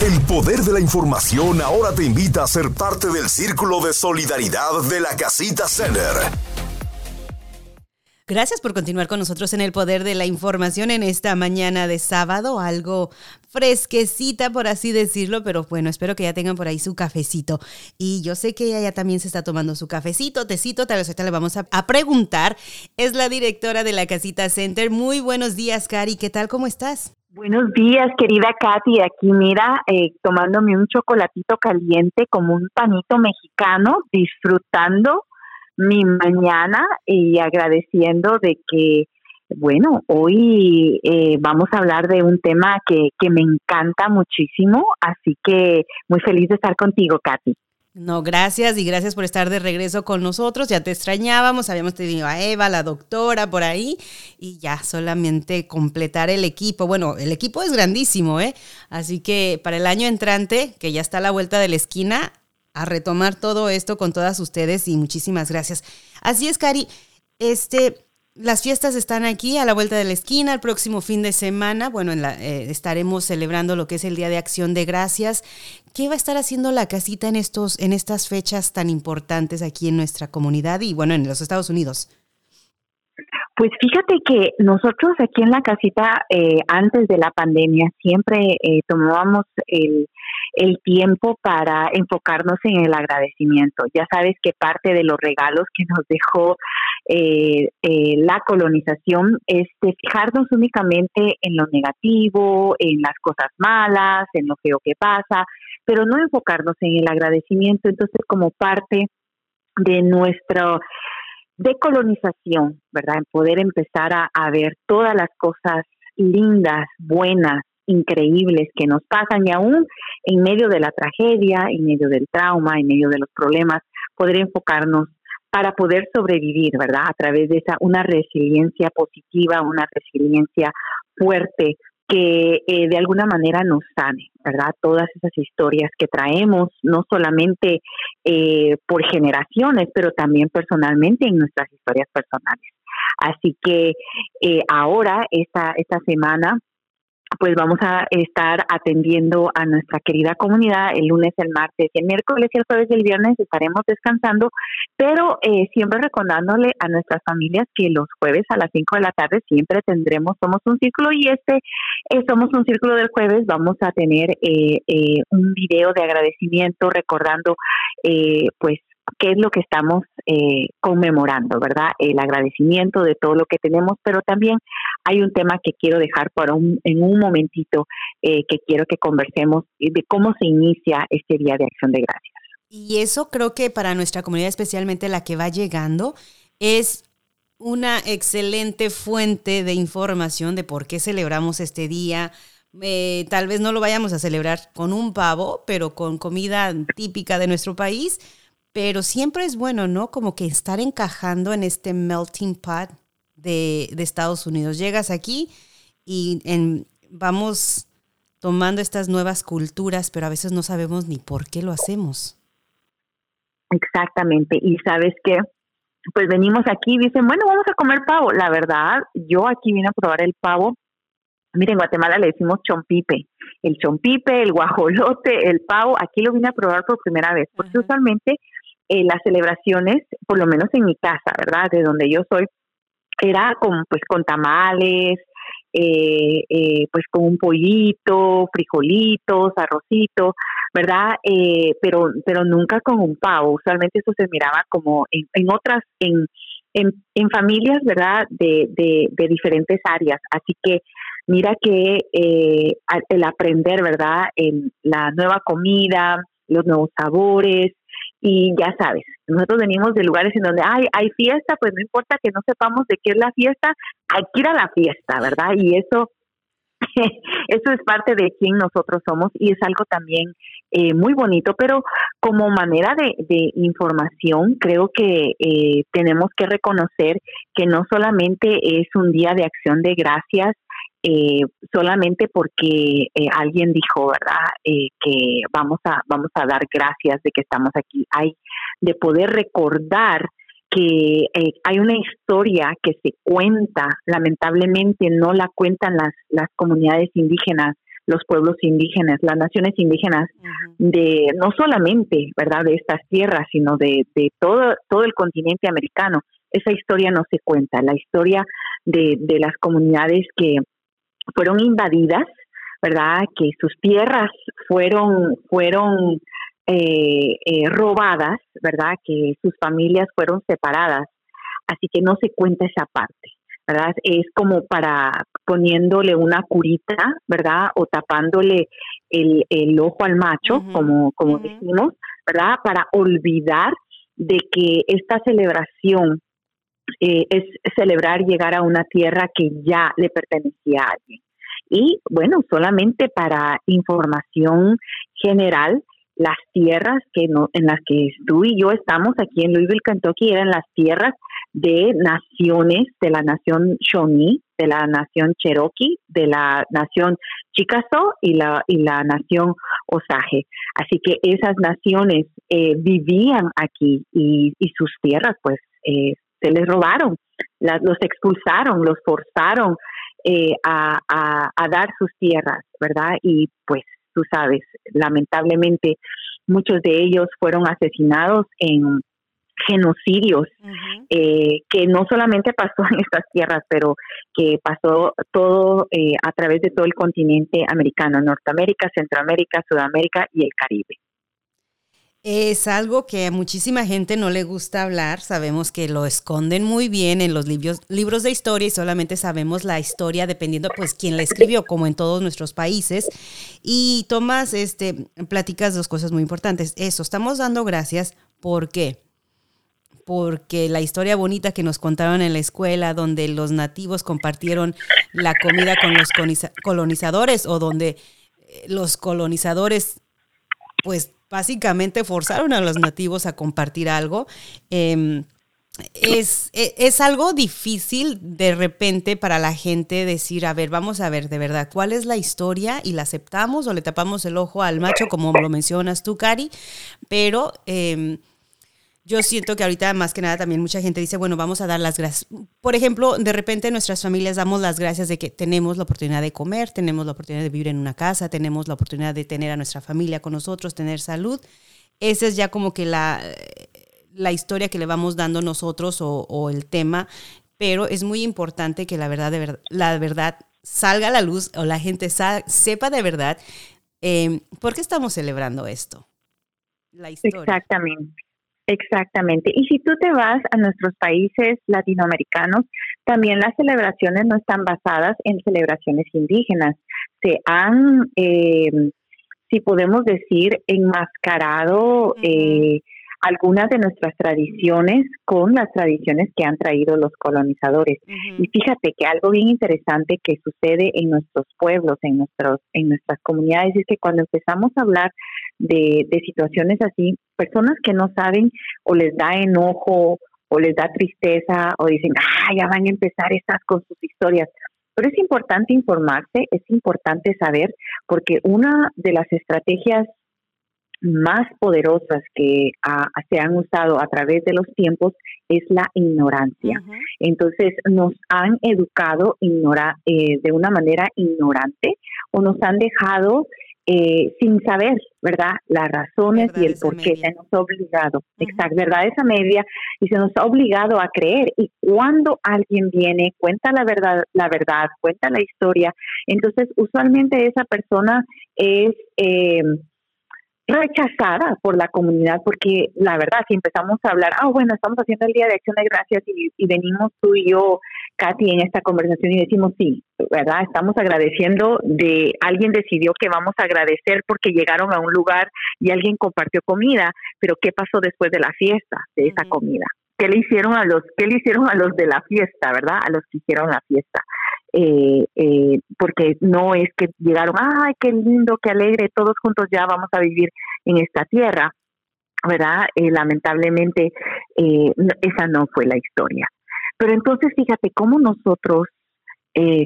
El poder de la información ahora te invita a ser parte del círculo de solidaridad de la Casita Center. Gracias por continuar con nosotros en el poder de la información en esta mañana de sábado, algo fresquecita por así decirlo, pero bueno, espero que ya tengan por ahí su cafecito. Y yo sé que ella ya también se está tomando su cafecito, tecito, tal vez ahorita le vamos a, a preguntar. Es la directora de la Casita Center. Muy buenos días, Cari, ¿qué tal? ¿Cómo estás? Buenos días, querida Katy. Aquí, mira, eh, tomándome un chocolatito caliente como un panito mexicano, disfrutando mi mañana y agradeciendo de que, bueno, hoy eh, vamos a hablar de un tema que, que me encanta muchísimo, así que muy feliz de estar contigo, Katy. No, gracias y gracias por estar de regreso con nosotros. Ya te extrañábamos, habíamos tenido a Eva, la doctora, por ahí, y ya solamente completar el equipo. Bueno, el equipo es grandísimo, ¿eh? Así que para el año entrante, que ya está a la vuelta de la esquina, a retomar todo esto con todas ustedes y muchísimas gracias. Así es, Cari. Este, las fiestas están aquí a la vuelta de la esquina. El próximo fin de semana, bueno, eh, estaremos celebrando lo que es el Día de Acción de Gracias. ¿Qué va a estar haciendo la casita en, estos, en estas fechas tan importantes aquí en nuestra comunidad y, bueno, en los Estados Unidos? Pues fíjate que nosotros aquí en la casita, eh, antes de la pandemia, siempre eh, tomábamos el, el tiempo para enfocarnos en el agradecimiento. Ya sabes que parte de los regalos que nos dejó eh, la colonización es de fijarnos únicamente en lo negativo, en las cosas malas, en lo feo que pasa, pero no enfocarnos en el agradecimiento. Entonces, como parte de nuestro decolonización, ¿verdad? En poder empezar a, ver todas las cosas lindas, buenas, increíbles que nos pasan y aún en medio de la tragedia, en medio del trauma, en medio de los problemas, poder enfocarnos para poder sobrevivir, ¿verdad? A través de esa una resiliencia positiva, una resiliencia fuerte que eh, de alguna manera nos sane, ¿verdad? Todas esas historias que traemos, no solamente eh, por generaciones, pero también personalmente en nuestras historias personales. Así que eh, ahora, esta, esta semana, pues vamos a estar atendiendo a nuestra querida comunidad el lunes, el martes el miércoles y el jueves y el viernes estaremos descansando, pero eh, siempre recordándole a nuestras familias que los jueves a las 5 de la tarde siempre tendremos Somos un Círculo y este eh, Somos un Círculo del jueves vamos a tener eh, un video de agradecimiento recordando pues qué es lo que estamos eh, conmemorando, ¿verdad? El agradecimiento de todo lo que tenemos, pero también hay un tema que quiero dejar para un, en un momentito eh, que quiero que conversemos de cómo se inicia este Día de Acción de Gracias. Y eso creo que para nuestra comunidad, especialmente la que va llegando, es una excelente fuente de información de por qué celebramos este día. Eh, tal vez no lo vayamos a celebrar con un pavo, pero con comida típica de nuestro país pero siempre es bueno, ¿no? Como que estar encajando en este melting pot de, Estados Unidos. Llegas aquí y en, vamos tomando estas nuevas culturas, pero a veces no sabemos ni por qué lo hacemos. Exactamente. Y sabes que, pues venimos aquí y dicen, bueno, vamos a comer pavo. La verdad, yo aquí vine a probar el pavo. Miren, en Guatemala le decimos chompipe. El chompipe, el guajolote, el pavo, aquí lo vine a probar por primera vez, porque usualmente eh, las celebraciones, por lo menos en mi casa, ¿verdad? De donde yo soy, era con, pues, con tamales, eh, eh, pues con un pollito, frijolitos, arrocito, ¿verdad? pero, pero nunca con un pavo. Usualmente eso se miraba como en, en otras, en, en, en, familias, ¿verdad? De, de, diferentes áreas. Así que mira que el aprender, ¿verdad? En la nueva comida, los nuevos sabores, y ya sabes, nosotros venimos de lugares en donde hay, fiesta, pues no importa que no sepamos de qué es la fiesta, hay que ir a la fiesta, ¿verdad? Y eso, eso es parte de quién nosotros somos y es algo también eh, muy bonito, pero como manera de, de información, creo que eh, tenemos que reconocer que no solamente es un día de acción de gracias, eh, solamente porque eh, alguien dijo, ¿verdad?, eh, que vamos a, vamos a dar gracias de que estamos aquí. Hay de poder recordar que hay una historia que se cuenta, lamentablemente no la cuentan las, las comunidades indígenas los pueblos indígenas, las naciones indígenas de no solamente, ¿verdad?, de estas tierras, sino de, de todo, todo el continente americano. Esa historia no se cuenta, la historia de, de las comunidades que fueron invadidas, ¿verdad?, que sus tierras fueron, fueron eh, eh, robadas, ¿verdad?, que sus familias fueron separadas. Así que no se cuenta esa parte. ¿verdad? Es como para poniéndole una curita, ¿verdad? O tapándole el, el ojo al macho, como, como decimos, ¿verdad? Para olvidar de que esta celebración eh, es celebrar llegar a una tierra que ya le pertenecía a alguien. Y bueno, solamente para información general, las tierras que no, en las que tú y yo estamos aquí en Louisville, Kentucky, eran las tierras de naciones, de la nación Shawnee, de la nación Cherokee, de la nación Chickasaw y la, y la nación Osage. Así que esas naciones eh, vivían aquí y, y, sus tierras pues eh, se les robaron, los expulsaron, los forzaron eh, a, a, a dar sus tierras, ¿verdad? Y pues tú sabes, lamentablemente muchos de ellos fueron asesinados en genocidios eh, que no solamente pasó en estas tierras, pero que pasó todo eh, a través de todo el continente americano, Norteamérica, Centroamérica, Sudamérica y el Caribe. Es algo que a muchísima gente no le gusta hablar. Sabemos que lo esconden muy bien en los libros, libros de historia y solamente sabemos la historia dependiendo pues quién la escribió, como en todos nuestros países. Y Tomás, este, platicas dos cosas muy importantes. Eso, estamos dando gracias. ¿Por qué? porque la historia bonita que nos contaron en la escuela, donde los nativos compartieron la comida con los colonizadores o donde eh, los colonizadores, pues básicamente forzaron a los nativos a compartir algo. Em, es, e, es, algo difícil de repente para la gente decir, a ver, vamos a ver de verdad cuál es la historia y la aceptamos o le tapamos el ojo al macho, como lo mencionas tú, Cari, pero eh, yo siento que ahorita más que nada también mucha gente dice, bueno, vamos a dar las gracias. Por ejemplo, de repente nuestras familias damos las gracias de que tenemos la oportunidad de comer, tenemos la oportunidad de vivir en una casa, tenemos la oportunidad de tener a nuestra familia con nosotros, tener salud. Esa es ya como que la, la historia que le vamos dando nosotros o, el tema, pero es muy importante que la verdad, de verdad, la verdad salga a la luz o la gente sepa de verdad eh, por qué estamos celebrando esto. Exactamente. Exactamente. Y si tú te vas a nuestros países latinoamericanos, también las celebraciones no están basadas en celebraciones indígenas. Se han, eh, si podemos decir, enmascarado eh, algunas de nuestras tradiciones con las tradiciones que han traído los colonizadores. Y fíjate que algo bien interesante que sucede en nuestros pueblos, en nuestros, en nuestras comunidades, es que cuando empezamos a hablar de, de situaciones así, personas que no saben o les da enojo o les da tristeza o dicen, ah, ya van a empezar estas con sus historias. Pero es importante informarse, es importante saber, porque una de las estrategias más poderosas que se han usado a través de los tiempos es la ignorancia. Entonces nos han educado ignora, eh, de una manera ignorante o nos han dejado eh, sin saber, ¿verdad? Las razones y el por qué se nos ha obligado, exacto, verdad esa media, y se nos ha obligado a creer. Y cuando alguien viene, cuenta la verdad, la verdad, cuenta la historia, entonces usualmente esa persona es eh, rechazada por la comunidad, porque la verdad, si empezamos a hablar, ah, bueno, estamos haciendo el Día de Acción de Gracias y, y venimos tú y yo, Katy, en esta conversación y decimos, sí, ¿verdad? Estamos agradeciendo de alguien decidió que vamos a agradecer porque llegaron a un lugar y alguien compartió comida, pero ¿qué pasó después de la fiesta, de esa comida? ¿Qué le hicieron a los, qué le hicieron a los de la fiesta, verdad? A los que hicieron la fiesta. Eh, eh, porque no es que llegaron, ay, qué lindo, qué alegre, todos juntos ya vamos a vivir en esta tierra, ¿verdad? Eh, lamentablemente esa no fue la historia. Pero entonces fíjate cómo nosotros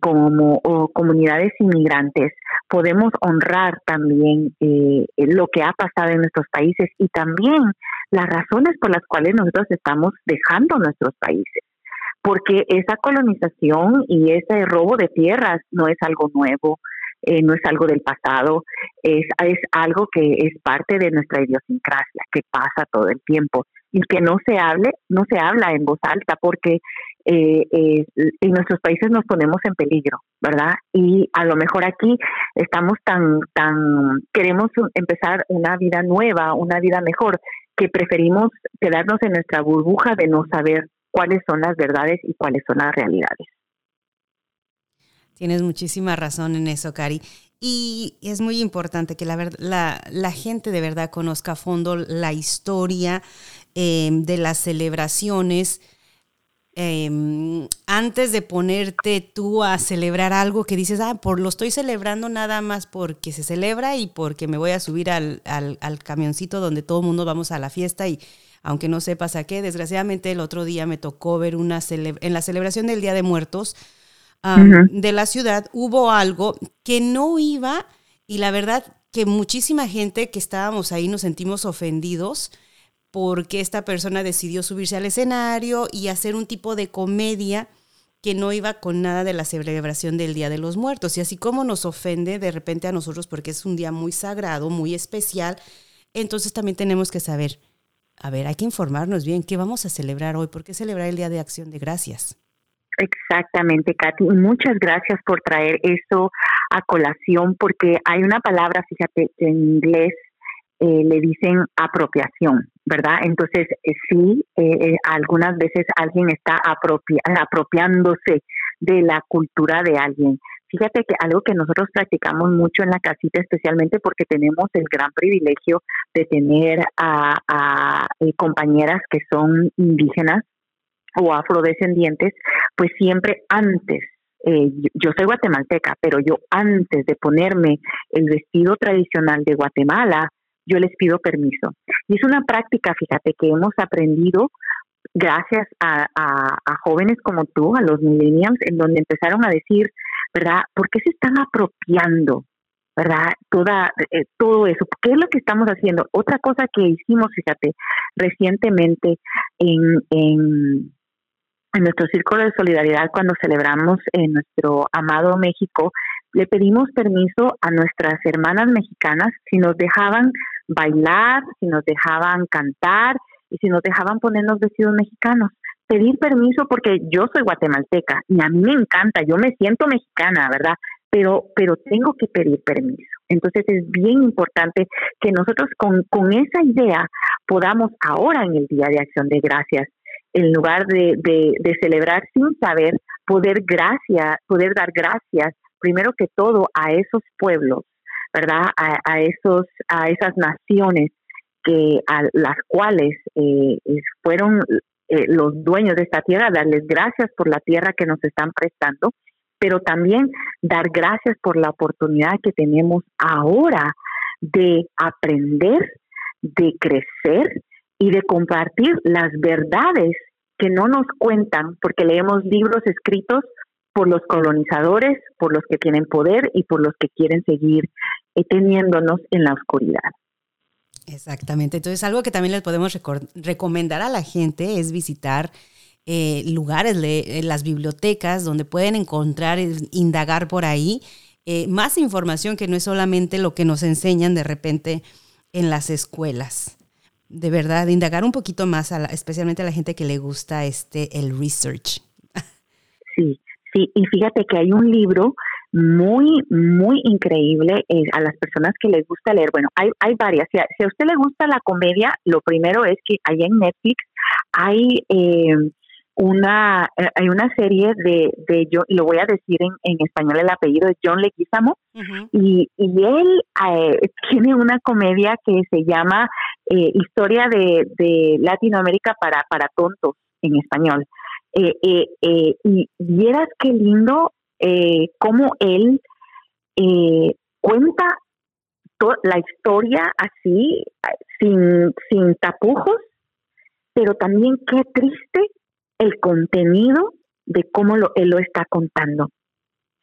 como comunidades inmigrantes podemos honrar también lo que ha pasado en nuestros países y también las razones por las cuales nosotros estamos dejando nuestros países porque esa colonización y ese robo de tierras no es algo nuevo. eh, no es algo del pasado, es, es algo que es parte de nuestra idiosincrasia, que pasa todo el tiempo y que no se hable, no se habla en voz alta porque eh, en nuestros países nos ponemos en peligro, ¿verdad? Y a lo mejor aquí estamos tan, tan, queremos empezar una vida nueva, una vida mejor, que preferimos quedarnos en nuestra burbuja de no saber cuáles son las verdades y cuáles son las realidades. Tienes muchísima razón en eso, Cari. Y es muy importante que la, la, la gente de verdad conozca a fondo la historia eh, de las celebraciones. Em, antes de ponerte tú a celebrar algo que dices, ah, por lo estoy celebrando nada más porque se celebra y porque me voy a subir al, al, al camioncito donde todo el mundo vamos a la fiesta y aunque no sepas a qué, desgraciadamente el otro día me tocó ver una en la celebración del Día de Muertos, de la ciudad, hubo algo que no iba y la verdad que muchísima gente que estábamos ahí nos sentimos ofendidos porque esta persona decidió subirse al escenario y hacer un tipo de comedia que no iba con nada de la celebración del Día de los Muertos. Y así como nos ofende de repente a nosotros porque es un día muy sagrado, muy especial, entonces también tenemos que saber, a ver, hay que informarnos bien, ¿qué vamos a celebrar hoy? ¿Por qué celebrar el Día de Acción de Gracias? Exactamente, Katy. Muchas gracias por traer eso a colación, porque hay una palabra, fíjate, que en inglés eh, le dicen apropiación, ¿verdad? Entonces, eh, sí, eh, algunas veces alguien está apropiándose de la cultura de alguien. Fíjate que algo que nosotros practicamos mucho en la casita, especialmente porque tenemos el gran privilegio de tener a compañeras que son indígenas, o afrodescendientes, pues siempre antes, eh, yo soy guatemalteca, pero yo antes de ponerme el vestido tradicional de Guatemala, yo les pido permiso. Y es una práctica, fíjate, que hemos aprendido gracias a, jóvenes como tú, a los millennials, en donde empezaron a decir, ¿verdad? ¿Por qué se están apropiando? ¿Verdad? Toda, eh, todo eso. ¿Qué es lo que estamos haciendo? Otra cosa que hicimos, fíjate, recientemente en, en, en nuestro círculo de solidaridad cuando celebramos en nuestro amado México, le pedimos permiso a nuestras hermanas mexicanas si nos dejaban bailar, si nos dejaban cantar y si nos dejaban ponernos vestidos mexicanos. Pedir permiso porque yo soy guatemalteca y a mí me encanta, yo me siento mexicana, ¿verdad? Pero, pero tengo que pedir permiso. Entonces es bien importante que nosotros con, con esa idea podamos ahora en el Día de Acción de Gracias en lugar de, de, celebrar sin saber, poder gracias, poder dar gracias primero que todo a esos pueblos, ¿verdad? A, esos, a esas naciones que a las cuales eh, fueron eh, los dueños de esta tierra, darles gracias por la tierra que nos están prestando, pero también dar gracias por la oportunidad que tenemos ahora de aprender, de crecer y de compartir las verdades que no nos cuentan, porque leemos libros escritos por los colonizadores, por los que tienen poder y por los que quieren seguir eh, teniéndonos en la oscuridad. Exactamente. Entonces, algo que también les podemos recomendar a la gente es visitar eh, lugares, eh, las bibliotecas, donde pueden encontrar, indagar por ahí más información que no es solamente lo que nos enseñan de repente en las escuelas de verdad, indagar un poquito más, a especialmente a la gente que le gusta este el research. Sí, sí, y fíjate que hay un libro muy, muy increíble eh, a las personas que les gusta leer. Bueno, hay, hay varias. Si a, si a, usted le gusta la comedia, lo primero es que ahí en Netflix hay eh, una hay una serie de, de yo lo voy a decir en, en español el apellido de John Leguizamo y, y él eh, tiene una comedia que se llama eh, Historia de, de, Latinoamérica para para tontos en español y vieras qué lindo cómo él cuenta la historia así sin sin tapujos pero también qué triste el contenido de cómo lo, él lo está contando.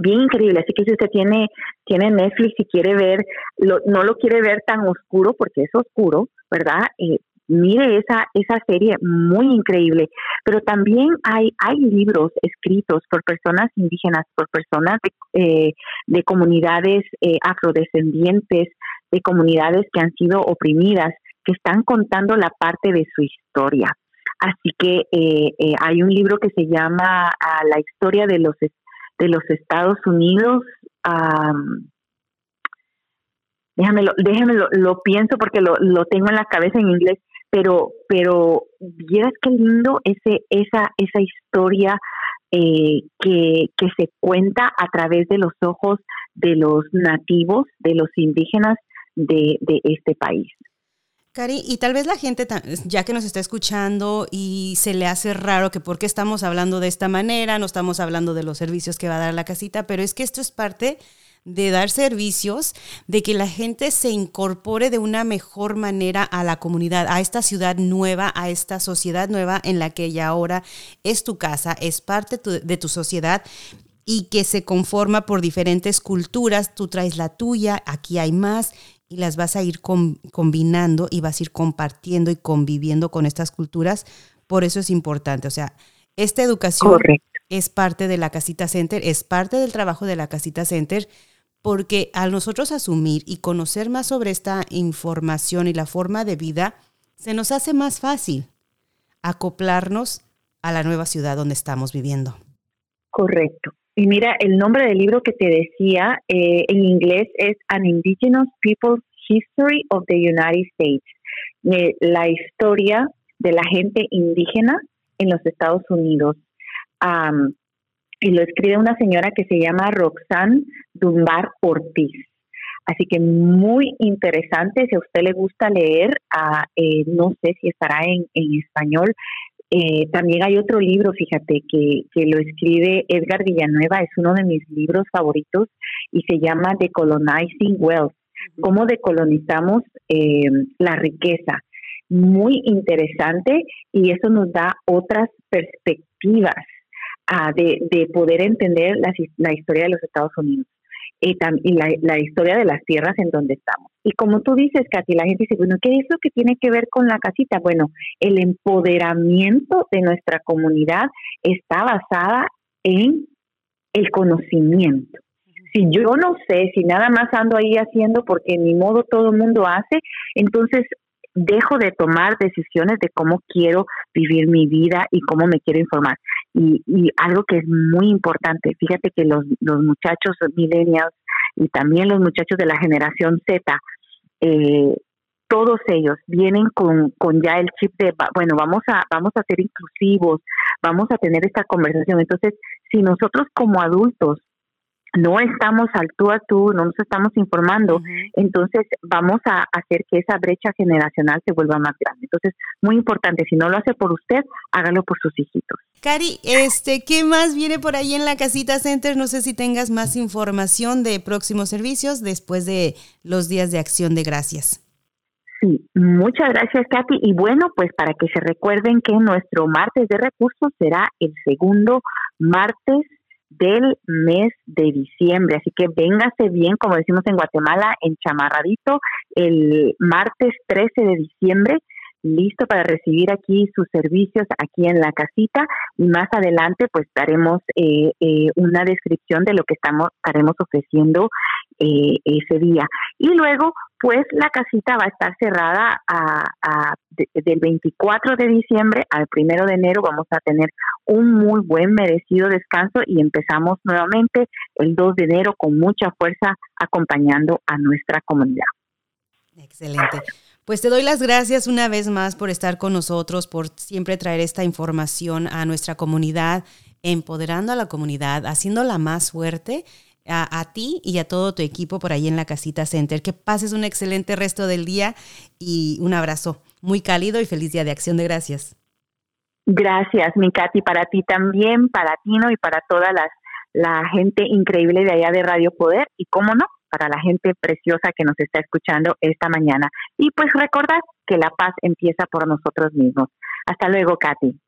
Bien increíble, así que si usted tiene, tiene Netflix y quiere ver, lo, no lo quiere ver tan oscuro, porque es oscuro, ¿verdad? Eh, mire esa, esa serie muy increíble. Pero también hay, hay libros escritos por personas indígenas, por personas de, eh, comunidades eh, afrodescendientes, de comunidades que han sido oprimidas, que están contando la parte de su historia. Así que eh, hay un libro que se llama La historia de los, de los Estados Unidos. déjame, lo, déjame lo, pienso porque lo, lo tengo en la cabeza en inglés pero, pero vieras qué lindo ese, esa, esa historia eh, que, que se cuenta a través de los ojos de los nativos, de los indígenas de, de este país. Cari, y tal vez la gente, ya que nos está escuchando y se le hace raro que por qué estamos hablando de esta manera, no estamos hablando de los servicios que va a dar la casita, pero es que esto es parte de dar servicios, de que la gente se incorpore de una mejor manera a la comunidad, a esta ciudad nueva, a esta sociedad nueva en la que ya ahora es tu casa, es parte de tu sociedad y que se conforma por diferentes culturas, tú traes la tuya, aquí hay más y las vas a ir combinando y vas a ir compartiendo y conviviendo con estas culturas. Por eso es importante, o sea, esta educación es parte de la Casita Center, es parte del trabajo de la Casita Center porque al nosotros asumir y conocer más sobre esta información y la forma de vida, se nos hace más fácil acoplarnos a la nueva ciudad donde estamos viviendo. Correcto. Y mira, el nombre del libro que te decía eh, en inglés es An Indigenous People's History of the United States, eh, la historia de la gente indígena en los Estados Unidos y lo escribe una señora que se llama Roxanne Dunbar Ortiz. Así que muy interesante, si a usted le gusta leer, ah, eh, no sé si estará en, español. Eh, también hay otro libro, fíjate, que, que, lo escribe Edgar Villanueva, es uno de mis libros favoritos y se llama Decolonizing Wealth, cómo decolonizamos eh, la riqueza. Muy interesante y eso nos da otras perspectivas de, de, poder entender la, historia de los Estados Unidos y, la, la, historia de las tierras en donde estamos. Y como tú dices, Katy, la gente dice, bueno, ¿qué es lo que tiene que ver con la casita? Bueno, el empoderamiento de nuestra comunidad está basada en el conocimiento. Si yo no sé, si nada más ando ahí haciendo porque ni modo todo el mundo hace, entonces dejo de tomar decisiones de cómo quiero vivir mi vida y cómo me quiero informar. Y, y algo que es muy importante, fíjate que los, los muchachos millennials y también los muchachos de la generación Z, eh, todos ellos vienen con, con ya el chip de, bueno, vamos a, vamos a ser inclusivos, vamos a tener esta conversación. Entonces, si nosotros como adultos no estamos al tú a tú, no nos estamos informando, entonces vamos a hacer que esa brecha generacional se vuelva más grande. Entonces, muy importante, si no lo hace por usted, hágalo por sus hijitos. Cari, este, ¿qué más viene por ahí en la Casita Center? No sé si tengas más información de próximos servicios después de los días de acción de gracias. Sí, muchas gracias, Katy. Y bueno, pues para que se recuerden que nuestro martes de recursos será el segundo martes del mes de diciembre. Así que véngase bien, como decimos en Guatemala, en chamarradito, el martes 13 de diciembre, listo para recibir aquí sus servicios aquí en la casita y más adelante pues daremos eh, eh, una descripción de lo que estamos estaremos ofreciendo eh, ese día. Y luego pues la casita va a estar cerrada a, del 24 de diciembre al 1 de enero. Vamos a tener un muy buen merecido descanso y empezamos nuevamente el 2 de enero con mucha fuerza acompañando a nuestra comunidad. Excelente. Pues te doy las gracias una vez más por estar con nosotros, por siempre traer esta información a nuestra comunidad, empoderando a la comunidad, haciéndola más fuerte a, ti y a todo tu equipo por ahí en la Casita Center. Que pases un excelente resto del día y un abrazo muy cálido y feliz Día de Acción de Gracias. Gracias, mi Katy, para ti también, para Tino y para toda las, la gente increíble de allá de Radio Poder y, cómo no, para la gente preciosa que nos está escuchando esta mañana. Y pues recordad que la paz empieza por nosotros mismos. Hasta luego, Katy.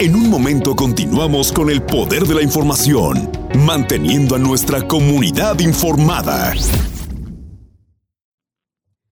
En un momento continuamos con el poder de la información, manteniendo a nuestra comunidad informada.